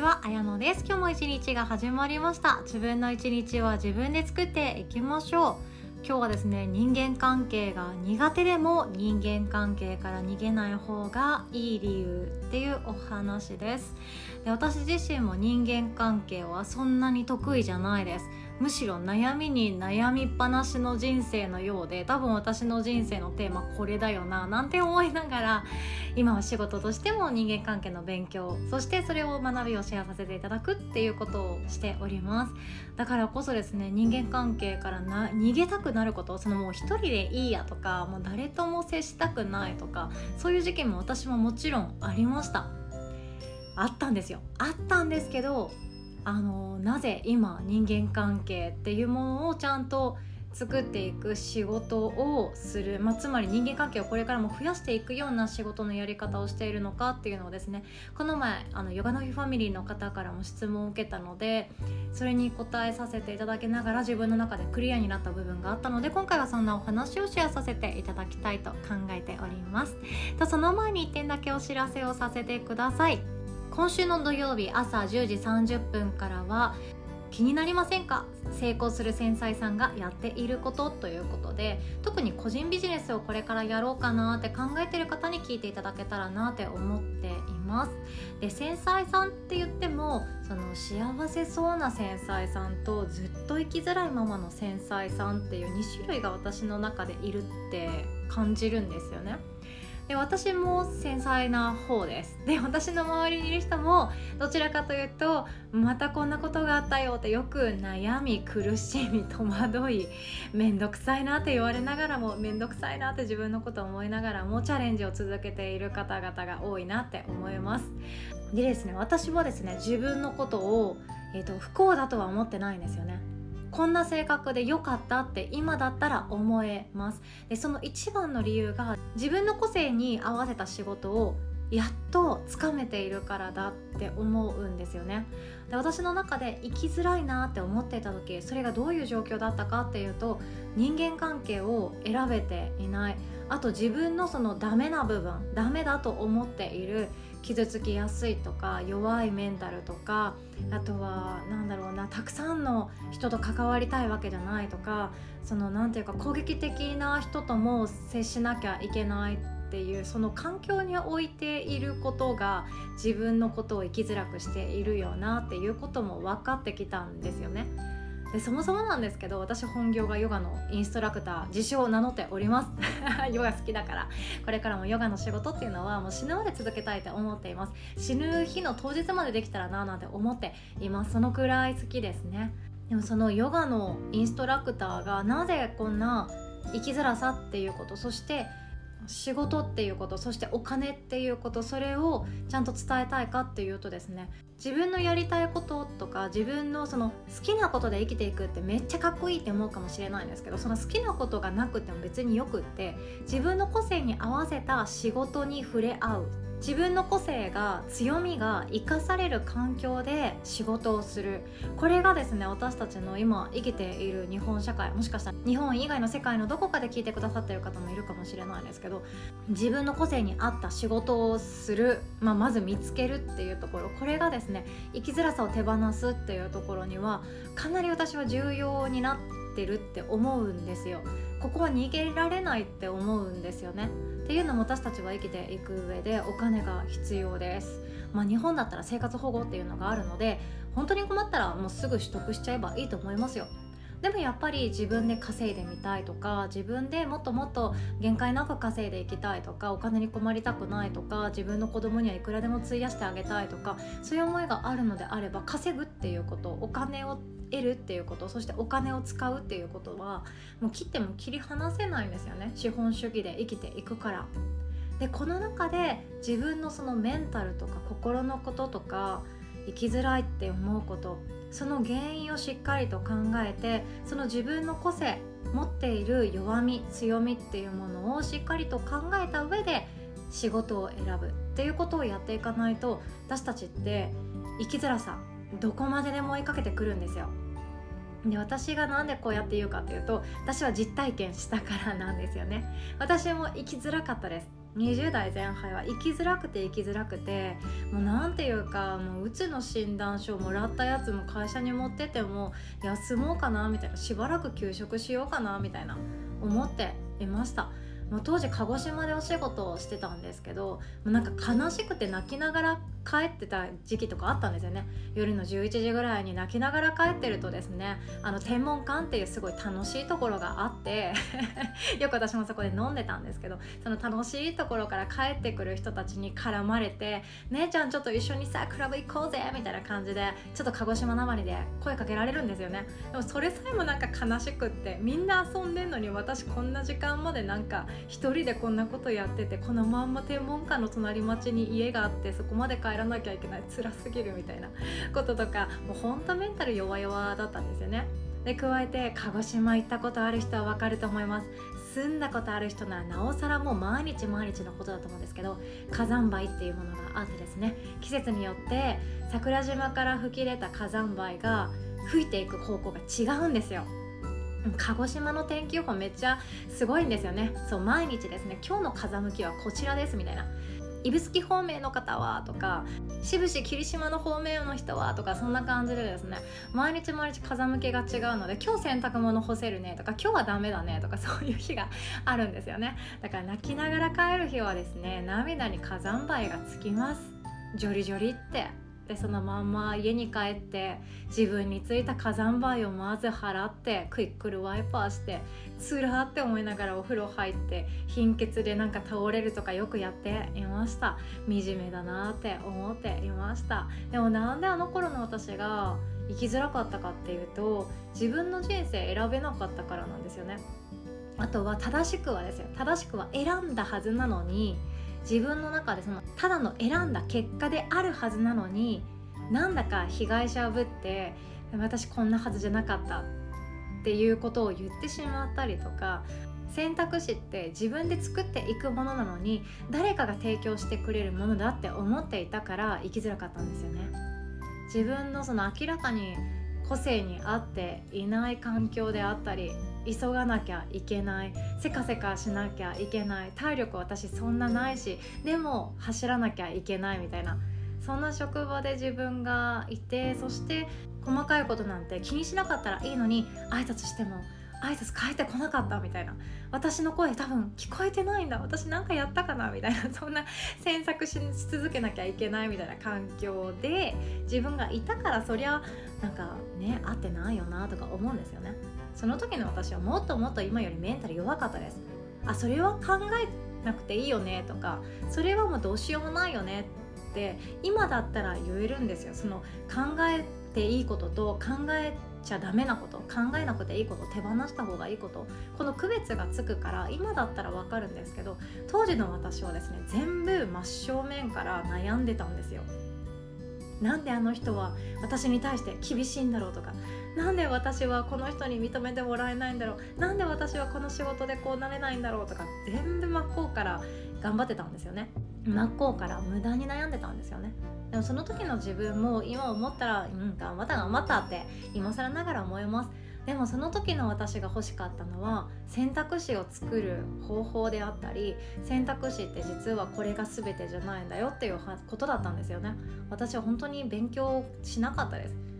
ちは、あやのです。今日も一日が始まりました。自分の一日は自分で作っていきましょう。今日はですね、人間関係が苦手でも人間関係から逃げない方がいい理由っていうお話です。で私自身も人間関係はそんなに得意じゃないです。むしろ悩みに悩みっぱなしの人生のようで多分私の人生のテーマこれだよななんて思いながら今は仕事としても人間関係の勉強そしてそれを学びをシェアさせていただくっていうことをしております。だからこそですね人間関係からな逃げたくなることそのもう一人でいいやとかもう誰とも接したくないとかそういう時期も私ももちろんありました。あったんですよ。あったんですけどあのなぜ今人間関係っていうものをちゃんと作っていく仕事をする、まあ、つまり人間関係をこれからも増やしていくような仕事のやり方をしているのかっていうのをですねこの前あのヨガの日ファミリーの方からも質問を受けたのでそれに答えさせていただきながら自分の中でクリアになった部分があったので今回はそんなお話をシェアさせていただきたいと考えております。とその前に1点だけお知らせをさせてください。今週の土曜日朝10時30分からは気になりませんか？成功する繊細さんがやっていることということで特に個人ビジネスをこれからやろうかなって考えてる方に聞いていただけたらなって思っています。で繊細さんって言ってもその幸せそうな繊細さんとずっと生きづらいままの繊細さんっていう2種類が私の中でいるって感じるんですよね。で私も繊細な方です。で私の周りにいる人もどちらかというとまたこんなことがあったよってよく悩み苦しみ戸惑い面倒くさいなって言われながらも面倒くさいなって自分のことを思いながらもチャレンジを続けている方々が多いなって思います。でですね私はですね自分のことを、えーと、不幸だとは思ってないんですよね。こんな性格で良かったって今だったら思えます。でその一番の理由が自分の個性に合わせた仕事をやっとつかめているからだって思うんですよね。で私の中で生きづらいなって思っていた時それがどういう状況だったかっていうと人間関係を選べていない。あと自分のそのダメな部分ダメだと思っている傷つきやすいとか弱いメンタルとかあとは何だろうなたくさんの人と関わりたいわけじゃないとかその何て言うか攻撃的な人とも接しなきゃいけないっていうその環境に置いていることが自分のことを生きづらくしているよなっていうことも分かってきたんですよね。でそもそもなんですけど私本業がヨガのインストラクター自称を名乗っております。ヨガ好きだから。これからもヨガの仕事っていうのはもう死ぬまで続けたいと思っています。死ぬ日の当日までできたらななんて思っています。そのくらい好きですね。でもそのヨガのインストラクターがなぜこんな生きづらさっていうことそして仕事っていうことそしてお金っていうことそれをちゃんと伝えたいかっていうとですね自分のやりたいこととか自分のその好きなことで生きていくってめっちゃかっこいいって思うかもしれないんですけどその好きなことがなくても別によくって自分の個性に合わせた仕事に触れ合う。自分の個性が強みが生かされる環境で仕事をするこれがですね私たちの今生きている日本社会もしかしたら日本以外の世界のどこかで聞いてくださってる方もいるかもしれないですけど自分の個性に合った仕事をする、まあ、まず見つけるっていうところこれがですね生きづらさを手放すっていうところにはかなり私は重要になってるって思うんですよ。ここは逃げられないって思うんですよね。っていうのも私たちは生きていく上でお金が必要です。まあ、日本だったら生活保護っていうのがあるので本当に困ったらもうすぐ取得しちゃえばいいと思いますよ。でもやっぱり自分で稼いでみたいとか自分でもっともっと限界なく稼いでいきたいとかお金に困りたくないとか自分の子供にはいくらでも費やしてあげたいとかそういう思いがあるのであれば稼ぐっていうことお金を得るっていうことそしてお金を使うっていうことはもう切っても切り離せないんですよね資本主義で生きていくから。でこの中で自分のそのメンタルとか心のこととか生きづらいって思うこと。その原因をしっかりと考えてその自分の個性持っている弱み強みっていうものをしっかりと考えた上で仕事を選ぶ。っていうことをやっていかないと私たちって生きづらさどこまででも追いかけてくるんですよ。で私がなんでこうやって言うかっていうと私は実体験したからなんですよね。私も生きづらかったです。20代前半は生きづらくて生きづらくてもうなんていうかもううつの診断書をもらったやつも会社に持ってても休もうかなみたいなしばらく休職しようかなみたいな思っていました。もう当時鹿児島でお仕事をしてたんですけどもうなんか悲しくて泣きながら帰ってた時期とかあったんですよね。夜の11時ぐらいに泣きながら帰ってるとですねあの天文館っていうすごい楽しいところがあって よく私もそこで飲んでたんですけどその楽しいところから帰ってくる人たちに絡まれて「姉ちゃんちょっと一緒にさクラブ行こうぜ」みたいな感じでちょっと鹿児島なまりで声かけられるんですよね。でもそれさえもなんか悲しくってみんな遊んでんのに私こんな時間までなんか一人でこんなことやっててこのまんま天文館の隣町に家があってそこまで帰らなきゃいけない辛すぎるみたいなこととかもうほんとメンタル弱々だったんですよね。で加えて鹿児島行ったことある人は分かると思います。住んだことある人ならなおさらもう毎日毎日のことだと思うんですけど火山灰っていうものがあってですね季節によって桜島から吹き出た火山灰が吹いていく方向が違うんですよ。鹿児島の天気予報めっちゃすごいんですよね。そう毎日ですね今日の風向きはこちらですみたいな。指宿方面の方はとか志布志霧島の方面の人はとかそんな感じでですね毎日毎日風向きが違うので今日洗濯物干せるねとか今日はダメだねとか そういう日があるんですよね。だから泣きながら帰る日はですね涙に火山灰がつきます。ジョリジョリって。でそのまんま家に帰って自分についた火山灰をまず払ってクイックルワイパーしてつらって思いながらお風呂入って貧血でなんか倒れるとかよくやっていました。惨めだなって思っていました。でもなんであの頃の私が生きづらかったかっていうと自分の人生選べなかったからなんですよね。あとは正しくはですよ。正しくは選んだはずなのに自分の中でそのただの選んだ結果であるはずなのになんだか被害者をぶって私こんなはずじゃなかったっていうことを言ってしまったりとか選択肢って自分で作っていくものなのに誰かが提供してくれるものだって思っていたから生きづらかったんですよね。自分のその明らかに個性に合っていない環境であったり急がなきゃいけないせかせかしなきゃいけない体力私そんなないしでも走らなきゃいけないみたいなそんな職場で自分がいてそして細かいことなんて気にしなかったらいいのに挨拶しても挨拶返ってこなかったみたいな私の声多分聞こえてないんだ私なんかやったかなみたいなそんな詮索し続けなきゃいけないみたいな環境で自分がいたからそりゃなんかね合ってないよなとか思うんですよね。その時の私はもっともっと今よりメンタル弱かったです。あそれは考えなくていいよねとかそれはもうどうしようもないよねって今だったら言えるんですよ。その考えていいことと考えちゃダメなこと考えなくていいこと手放した方がいいことこの区別がつくから今だったらわかるんですけど当時の私はですね全部真正面から悩んでたんですよ。なんであの人は私に対して厳しいんだろうとかなんで私はこの人に認めてもらえないんだろうなんで私はこの仕事でこうなれないんだろうとか全部真っ向から頑張ってたんですよね。真っ向から無駄に悩んでたんですよね。でもその時の自分も今思ったらうん頑張った頑張ったって今更ながら思います。でもその時の私が欲しかったのは選択肢を作る方法であったり選択肢って実はこれが全てじゃないんだよっていうことだったんですよね。私は本当に勉強しなかったです。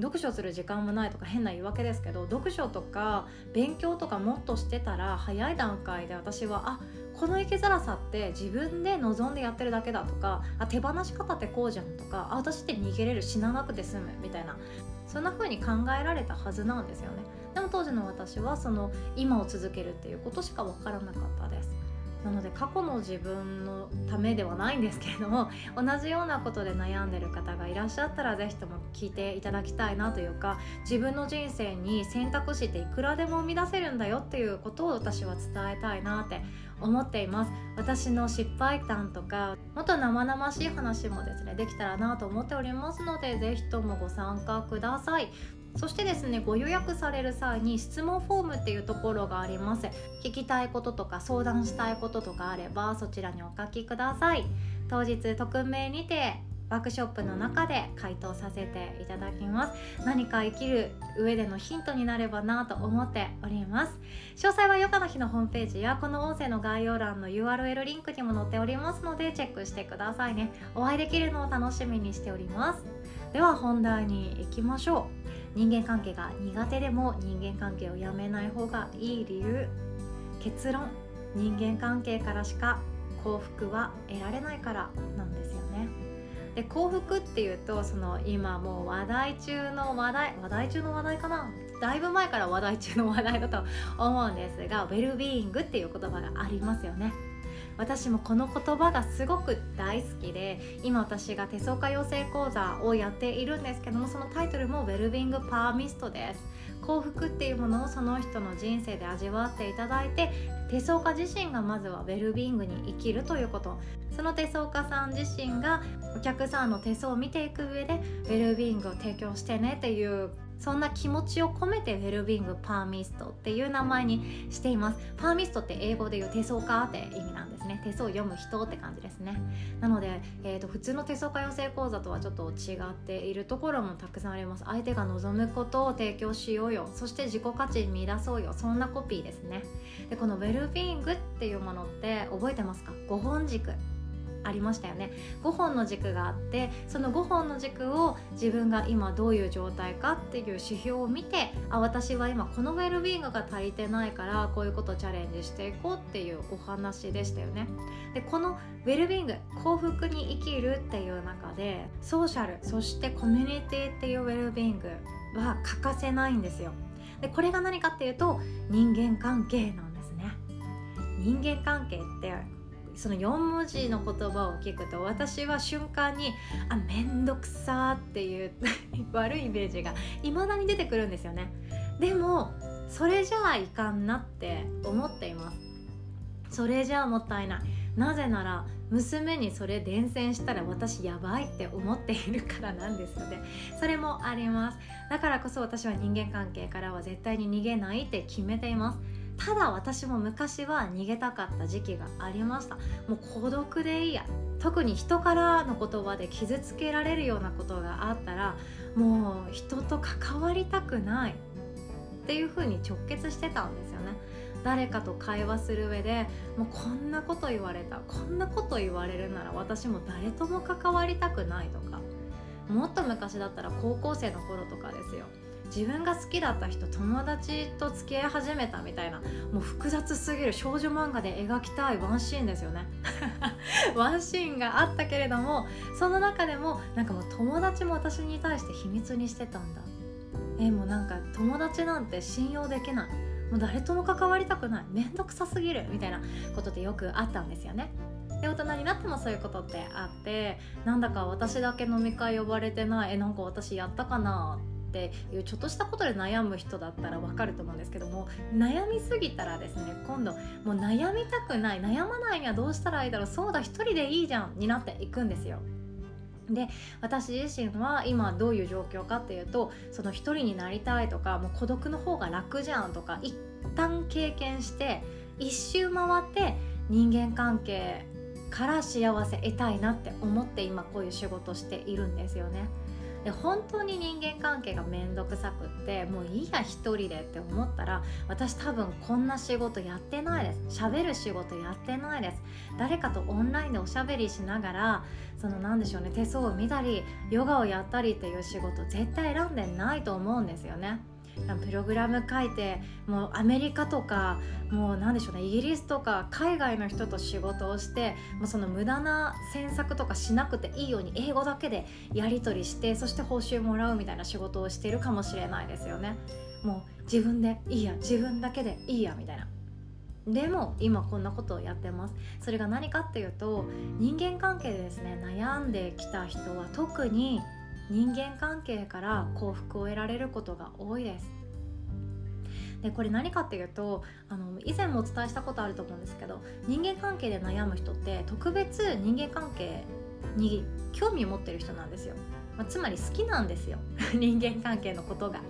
読書する時間もないとか変な言い訳ですけど読書とか勉強とかもっとしてたら早い段階で私はあこの生きづらさって自分で望んでやってるだけだとかあ手放し方ってこうじゃんとかあ私って逃げれる死ななくて済むみたいな。そんな風に考えられたはずなんですよね。でも当時の私はその今を続けるっていうことしか分からなかったです。なので過去の自分のためではないんですけれども同じようなことで悩んでる方がいらっしゃったら是非とも聞いていただきたいなというか自分の人生に選択肢っていくらでも生み出せるんだよっていうことを私は伝えたいなって思っています。私の失敗談とかもっと生々しい話もですねできたらなと思っておりますので是非ともご参加ください。そしてですねご予約される際に質問フォームっていうところがあります。聞きたいこととか相談したいこととかあればそちらにお書きください。当日匿名にてワークショップの中で回答させていただきます。何か生きる上でのヒントになればなと思っております。詳細はヨガの日のホームページやこの音声の概要欄の URL リンクにも載っておりますのでチェックしてくださいね。お会いできるのを楽しみにしております。では本題に行きましょう。人間関係が苦手でも人間関係をやめない方がいい理由結論人間関係からしか幸福は得られないからなんですよね。で幸福っていうとその今もう話題中の話題話題中の話題かな？だいぶ前から話題中の話題だと思うんですがウェルビーイングっていう言葉がありますよね。私もこの言葉がすごく大好きで今私が手相家養成講座をやっているんですけどもそのタイトルもウェルビングパーミストです。幸福っていうものをその人の人生で味わっていただいて手相家自身がまずはウェルビーングに生きるということ。その手相家さん自身がお客さんの手相を見ていく上でウェルビーングを提供してねっていうそんな気持ちを込めてウェルビングパーミストっていう名前にしています。パーミストって英語で言う手相家って意味なんです。ね手相を読む人って感じですね。なので、えーと、普通の手相家養成講座とはちょっと違っているところもたくさんあります。相手が望むことを提供しようよ。そして自己価値見出そうよ。そんなコピーですね。でこのウェルビーングっていうものって覚えてますか？5本軸。ありましたよね。5本の軸があってその5本の軸を自分が今どういう状態かっていう指標を見てあ私は今このウェルビーイングが足りてないからこういうことチャレンジしていこうっていうお話でしたよね。でこのウェルビーイング幸福に生きるっていう中でソーシャルそしてコミュニティっていうウェルビーイングは欠かせないんですよ。でこれが何かっていうと人間関係なんですね。人間関係ってその4文字の言葉を聞くと私は瞬間にあ面倒くさっていう 悪いイメージが未だに出てくるんですよね。でもそれじゃあいかんなって思っています。それじゃあもったいない。なぜなら娘にそれ伝染したら私やばいって思っているからなんですよね。それもあります。だからこそ私は人間関係からは絶対に逃げないって決めています。ただ私も昔は逃げたかった時期がありました。もう孤独でいいや。特に人からの言葉で傷つけられるようなことがあったらもう人と関わりたくない。っていうふうに直結してたんですよね。誰かと会話する上でもうこんなこと言われた。こんなこと言われるなら私も誰とも関わりたくないとか。もっと昔だったら高校生の頃とかですよ。自分が好きだった人友達と付き合い始めたみたいなもう複雑すぎる。少女漫画で描きたい。ワンシーンですよね。ワンシーンがあったけれどもその中でもなんかもう友達も私に対して秘密にしてたんだ。えもうなんか友達なんて信用できない。もう誰とも関わりたくない。面倒くさすぎる。みたいなことってよくあったんですよね。で大人になってもそういうことってあってなんだか私だけ飲み会呼ばれてない。えなんか私やったかな。っていうちょっとしたことで悩む人だったらわかると思うんですけども悩みすぎたらですね今度もう悩みたくない悩まないにはどうしたらいいだろうそうだ一人でいいじゃんになっていくんですよ。で私自身は今どういう状況かっていうとその一人になりたいとかもう孤独の方が楽じゃんとか一旦経験して一周回って人間関係から幸せ得たいなって思って今こういう仕事しているんですよね。で本当に人間関係が面倒くさくってもういいや一人でって思ったら私多分こんな仕事やってないです。喋る仕事やってないです。誰かとオンラインでおしゃべりしながらその何でしょうね手相を見たりヨガをやったりっていう仕事絶対選んでないと思うんですよね。プログラム書いてもうアメリカとかもう何でしょうねイギリスとか海外の人と仕事をしてもうその無駄な詮索とかしなくていいように英語だけでやり取りしてそして報酬もらうみたいな仕事をしてるかもしれないですよね。もう自分でいいや自分だけでいいやみたいな。でも今こんなことをやってます。それが何かっていうと人間関係でですね悩んできた人は特に人間関係から幸福を得られることが多いです。でこれ何かっていうとあの以前もお伝えしたことあると思うんですけど人間関係で悩む人って特別人間関係に興味を持ってる人なんですよ、まあ、つまり好きなんですよ。人間関係のことが。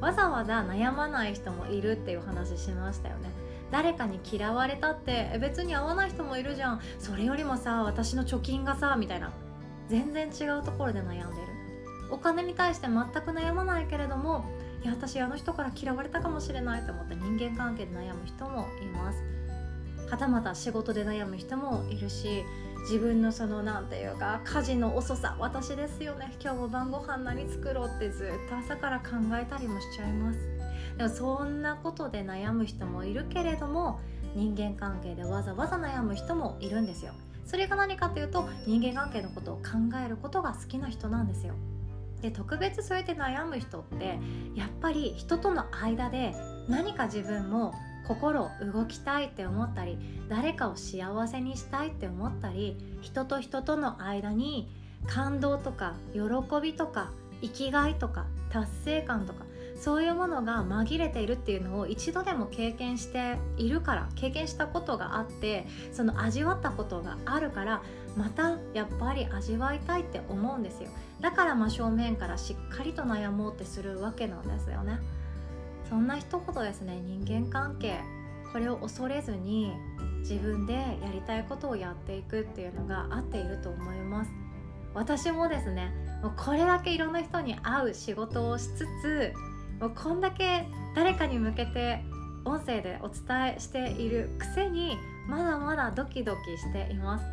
わざわざ悩まない人もいるっていう話しましたよね。誰かに嫌われたって別に会わない人もいるじゃん。それよりもさ私の貯金がさみたいな。全然違うところで悩んでる。お金に対して全く悩まないけれどもいや私あの人から嫌われたかもしれないと思って人間関係で悩む人もいます。はたまた仕事で悩む人もいるし自分のその何て言うか家事の遅さ私ですよね。今日も晩ご飯何作ろうってずっと朝から考えたりもしちゃいます。でもそんなことで悩む人もいるけれども人間関係でわざわざ悩む人もいるんですよ。それが何かというと人間関係のことを考えることが好きな人なんですよ。で特別そうやって悩む人ってやっぱり人との間で何か自分も心を動きたいって思ったり誰かを幸せにしたいって思ったり人と人との間に感動とか喜びとか生きがいとか達成感とかそういうものが紛れているっていうのを一度でも経験しているから経験したことがあってその味わったことがあるからまたやっぱり味わいたいって思うんですよ。だから真正面からしっかりと悩もうってするわけなんですよね。そんな一言ですね。人間関係これを恐れずに自分でやりたいことをやっていくっていうのが合っていると思います。私もですねもうこれだけいろんな人に会う仕事をしつつもうこんだけ誰かに向けて音声でお伝えしているくせにまだまだドキドキしています。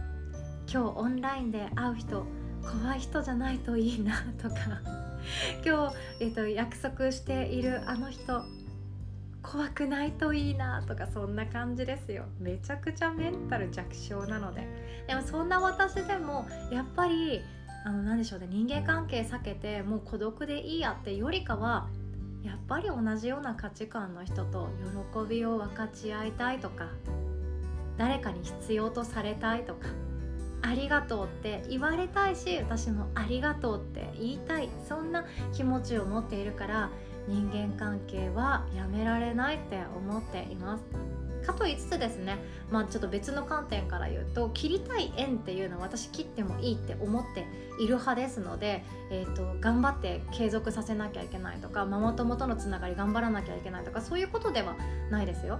今日オンラインで会う人怖い人じゃないといいなとか。今日、えーと、約束しているあの人怖くないといいなとかそんな感じですよ。めちゃくちゃメンタル弱小なので。でもそんな私でもやっぱりあの何でしょうね人間関係避けてもう孤独でいいやってよりかはやっぱり同じような価値観の人と喜びを分かち合いたいとか誰かに必要とされたいとかありがとうって言われたいし私もありがとうって言いたいそんな気持ちを持っているから人間関係はやめられないって思っています。かと言いつつですねまあちょっと別の観点から言うと切りたい縁っていうのは私切ってもいいって思っている派ですので、えーと、頑張って継続させなきゃいけないとかママ友とのつながり頑張らなきゃいけないとかそういうことではないですよ。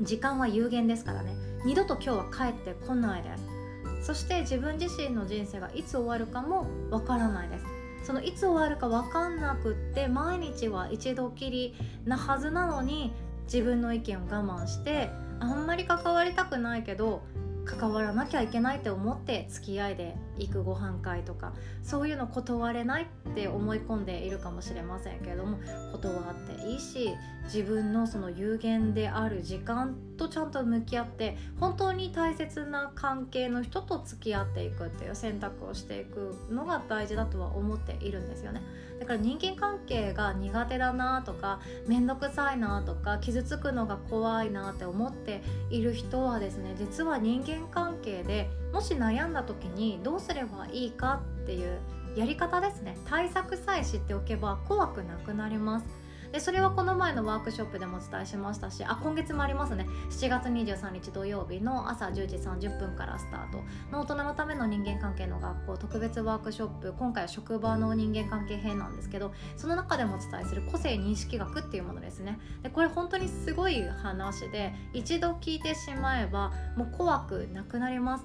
時間は有限ですからね。二度と今日は帰ってこないです。そして自分自身の人生がいつ終わるかもわからないです。そのいつ終わるか分かんなくって毎日は一度きりなはずなのに自分の意見を我慢してあんまり関わりたくないけど関わらなきゃいけないって思って付き合いで行くご飯会とかそういうの断れないって思い込んでいるかもしれませんけれども断っていいし自分のその有限である時間とちゃんと向き合って本当に大切な関係の人と付き合っていくっていう選択をしていくのが大事だとは思っているんですよね。だから人間関係が苦手だなとか面倒くさいなとか傷つくのが怖いなって思っている人はですね実は人間関係でもし悩んだ時にどうすればいいかっていうやり方ですね。対策さえ知っておけば怖くなくなります。でそれはこの前のワークショップでもお伝えしましたしあ今月もありますね。7月23日土曜日の朝10時30分からスタート。の大人のための人間関係の学校特別ワークショップ今回は職場の人間関係編なんですけどその中でもお伝えする個性認識学っていうものですね。でこれ本当にすごい話で一度聞いてしまえばもう怖くなくなります。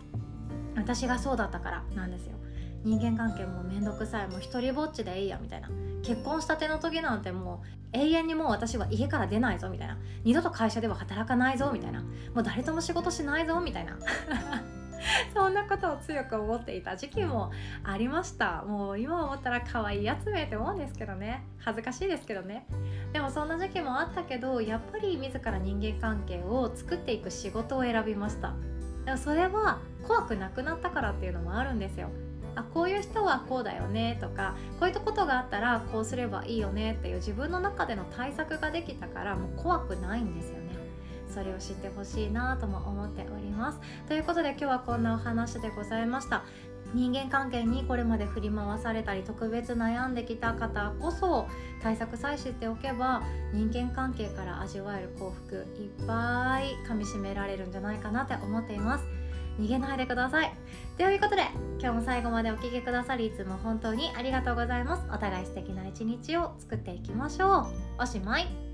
私がそうだったからなんですよ。人間関係もめんどくさいもう一人ぼっちでいいやみたいな。結婚したての時なんてもう永遠にもう私は家から出ないぞみたいな。二度と会社では働かないぞみたいな。もう誰とも仕事しないぞみたいな。そんなことを強く思っていた時期もありました。もう今思ったら可愛いやつめって思うんですけどね。恥ずかしいですけどね。でもそんな時期もあったけどやっぱり自ら人間関係を作っていく仕事を選びました。でもそれは怖くなくなったからっていうのもあるんですよ。あこういう人はこうだよねとかこういったことがあったらこうすればいいよねっていう自分の中での対策ができたからもう怖くないんですよね。それを知ってほしいなとも思っております。ということで今日はこんなお話でございました。人間関係にこれまで振り回されたり特別悩んできた方こそ対策さえ知っておけば人間関係から味わえる幸福いっぱいかみしめられるんじゃないかなって思っています。逃げないでください。ということで今日も最後までお聴きくださりいつも本当にありがとうございます。お互い素敵な一日を作っていきましょう。おしまい。